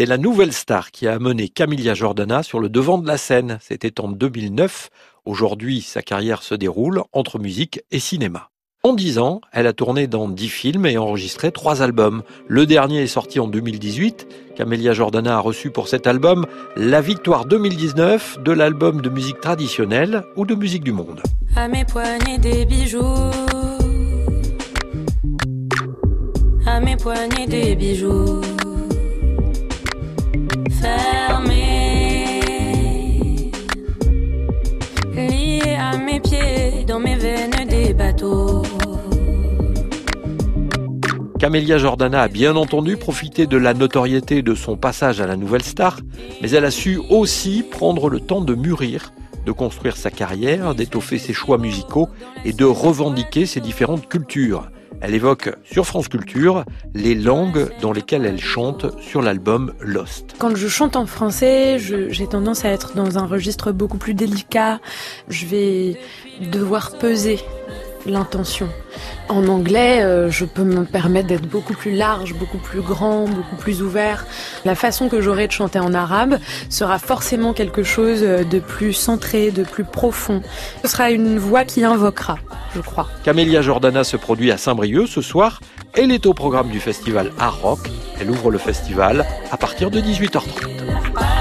C'est la nouvelle star qui a amené Camilla Jordana sur le devant de la scène. C'était en 2009. Aujourd'hui, sa carrière se déroule entre musique et cinéma. En dix ans, elle a tourné dans dix films et enregistré trois albums. Le dernier est sorti en 2018. Camélia Jordana a reçu pour cet album la victoire 2019 de l'album de musique traditionnelle ou de musique du monde. Mes pieds, dans mes veines des bateaux. Camélia Jordana a bien entendu profité de la notoriété de son passage à la nouvelle star, mais elle a su aussi prendre le temps de mûrir, de construire sa carrière, d'étoffer ses choix musicaux et de revendiquer ses différentes cultures. Elle évoque sur France Culture les langues dans lesquelles elle chante sur l'album Lost. Quand je chante en français, j'ai tendance à être dans un registre beaucoup plus délicat. Je vais devoir peser l'intention. En anglais, euh, je peux me permettre d'être beaucoup plus large, beaucoup plus grand, beaucoup plus ouvert. La façon que j'aurai de chanter en arabe sera forcément quelque chose de plus centré, de plus profond. Ce sera une voix qui invoquera, je crois. Camélia Jordana se produit à Saint-Brieuc ce soir. Elle est au programme du festival Art Rock. Elle ouvre le festival à partir de 18h30.